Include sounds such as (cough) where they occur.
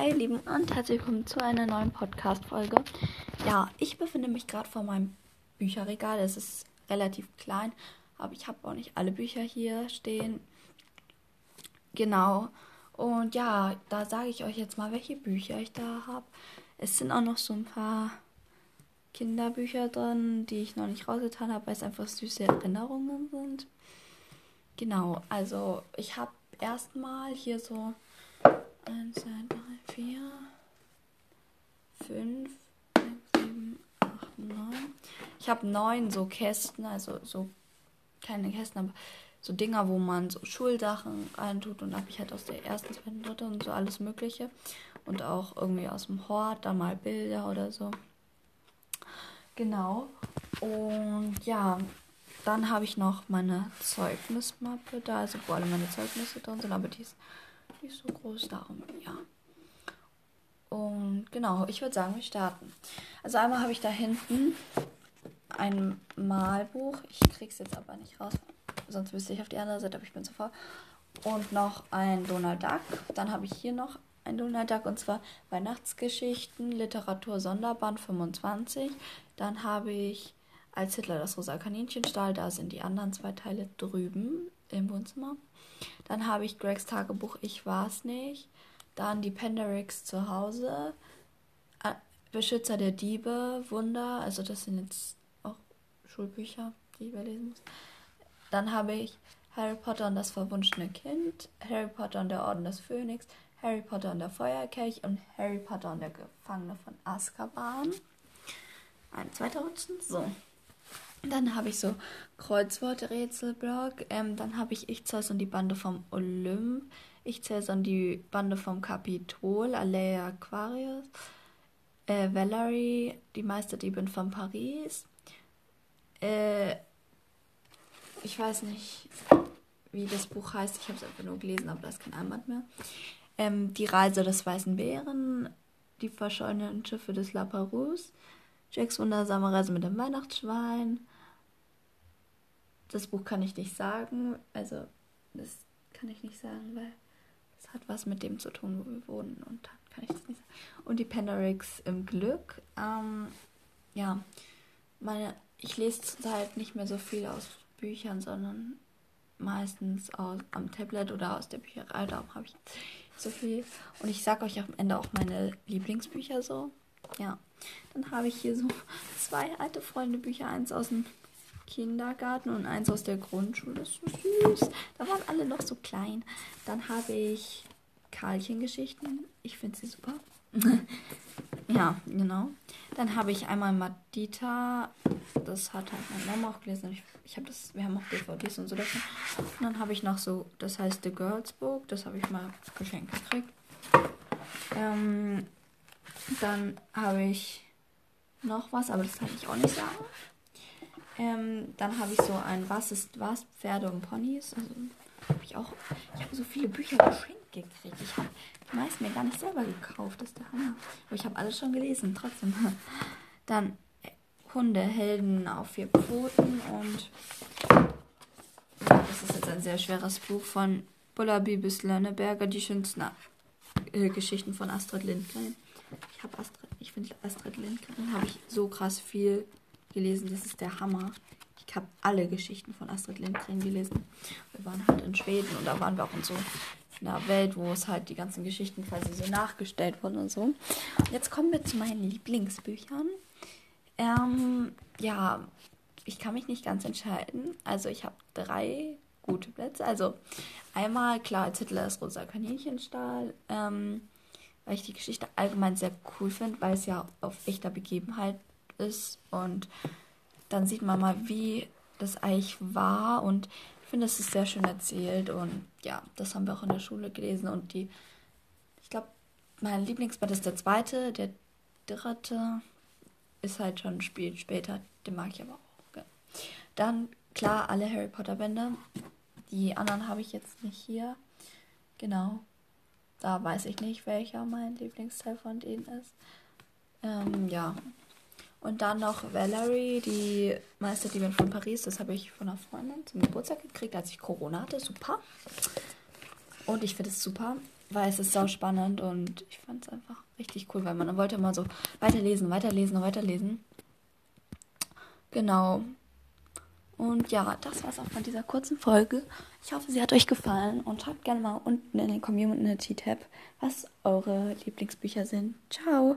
Hi Lieben und herzlich willkommen zu einer neuen Podcast-Folge. Ja, ich befinde mich gerade vor meinem Bücherregal. Es ist relativ klein, aber ich habe auch nicht alle Bücher hier stehen. Genau. Und ja, da sage ich euch jetzt mal, welche Bücher ich da habe. Es sind auch noch so ein paar Kinderbücher drin, die ich noch nicht rausgetan habe, weil es einfach süße Erinnerungen sind. Genau, also ich habe erstmal hier so 1, 2, 3, 4, 5, 6, 7, 8, 9. Ich habe neun so Kästen, also so keine Kästen, aber so Dinger, wo man so Schulsachen reintut. Und habe ich halt aus der ersten, zweiten, dritten und so alles Mögliche. Und auch irgendwie aus dem Hort, da mal Bilder oder so. Genau. Und ja, dann habe ich noch meine Zeugnismappe da, also wo alle meine Zeugnisse drin sind, aber die ist nicht so groß, darum. Und genau, ich würde sagen, wir starten. Also einmal habe ich da hinten ein Malbuch. Ich kriege es jetzt aber nicht raus, sonst müsste ich auf die andere Seite, aber ich bin zu faul. Und noch ein Donald Duck. Dann habe ich hier noch ein Donald Duck und zwar Weihnachtsgeschichten, Literatur Sonderband 25. Dann habe ich als Hitler das rosa Kaninchen stahl, da sind die anderen zwei Teile drüben im Wohnzimmer. Dann habe ich Gregs Tagebuch Ich war's nicht. Dann die Penderix zu Hause. Beschützer der Diebe, Wunder. Also das sind jetzt auch Schulbücher, die ich überlesen muss. Dann habe ich Harry Potter und das verwunschene Kind, Harry Potter und der Orden des Phönix, Harry Potter und der Feuerkelch und Harry Potter und der Gefangene von Azkaban. Ein zweiter Rutschen. So. Dann habe ich so Kreuzworträtselblock. Ähm, dann habe ich Ich Zeus und die Bande vom Olymp. Ich Zeus und die Bande vom Kapitol. Alea Aquarius. Äh, Valerie, die Meisterdiebin von Paris. Äh, ich weiß nicht, wie das Buch heißt. Ich habe es einfach nur gelesen, aber da ist kein Einband mehr. Ähm, die Reise des Weißen Bären. Die verschollenen Schiffe des Laparus. Jacks wundersame Reise mit dem Weihnachtsschwein das Buch kann ich nicht sagen. Also, das kann ich nicht sagen, weil es hat was mit dem zu tun, wo wir wohnen. Und dann kann ich das nicht sagen. Und die Penderix im Glück. Ähm, ja, meine, ich lese zurzeit nicht mehr so viel aus Büchern, sondern meistens aus, am Tablet oder aus der Bücherei. Darum habe ich so viel. Und ich sage euch am Ende auch meine Lieblingsbücher so. Ja. Dann habe ich hier so (laughs) zwei alte Freunde Bücher. Eins aus dem Kindergarten und eins aus der Grundschule. Das ist so süß. Da waren alle noch so klein. Dann habe ich Karlchen-Geschichten. Ich finde sie super. (laughs) ja, genau. Dann habe ich einmal Madita. Das hat halt meine Mama auch gelesen. Ich, ich habe das, wir haben auch DVDs und so davon. Und dann habe ich noch so, das heißt The Girls Book. Das habe ich mal geschenkt gekriegt. Ähm, dann habe ich noch was, aber das kann ich auch nicht sagen. Ähm, dann habe ich so ein Was ist was? Pferde und Ponys. Also habe ich auch. Ich habe so viele Bücher geschenkt gekriegt. Ich habe die meisten mir gar nicht selber gekauft. Das ist der Hammer. Aber ich habe alles schon gelesen, trotzdem. (laughs) Dann äh, Hunde, Helden auf vier Pfoten und das ist jetzt ein sehr schweres Buch von Bullaby bis Lönneberger, die schönsten äh, Geschichten von Astrid Lindgren. Ich habe Astrid, ich finde Astrid Lindgren habe ich so krass viel gelesen. Das ist der Hammer. Ich habe alle Geschichten von Astrid Lindgren gelesen. Wir waren halt in Schweden und da waren wir auch in so einer Welt, wo es halt die ganzen Geschichten quasi so nachgestellt wurden und so. Jetzt kommen wir zu meinen Lieblingsbüchern. Ähm, ja, ich kann mich nicht ganz entscheiden. Also ich habe drei gute Plätze. Also einmal, klar, als Hitler das rosa Kaninchenstahl. Ähm, weil ich die Geschichte allgemein sehr cool finde, weil es ja auf echter Begebenheit ist. Und dann sieht man mal, wie das eigentlich war. Und ich finde, es ist sehr schön erzählt. Und ja, das haben wir auch in der Schule gelesen. Und die, ich glaube, mein Lieblingsband ist der zweite, der dritte ist halt schon ein später, den mag ich aber auch. Ja. Dann, klar, alle Harry Potter Bände, die anderen habe ich jetzt nicht hier, genau, da weiß ich nicht, welcher mein Lieblingsteil von denen ist. Ähm, ja, und dann noch Valerie, die Meisterdiebin von Paris. Das habe ich von einer Freundin zum Geburtstag gekriegt, als ich Corona hatte. Super. Und ich finde es super. weil es ist sau spannend und ich fand es einfach richtig cool, weil man wollte immer so weiterlesen, weiterlesen weiterlesen. Genau. Und ja, das war's auch von dieser kurzen Folge. Ich hoffe, sie hat euch gefallen und schreibt gerne mal unten in den Community-Tab, was eure Lieblingsbücher sind. Ciao!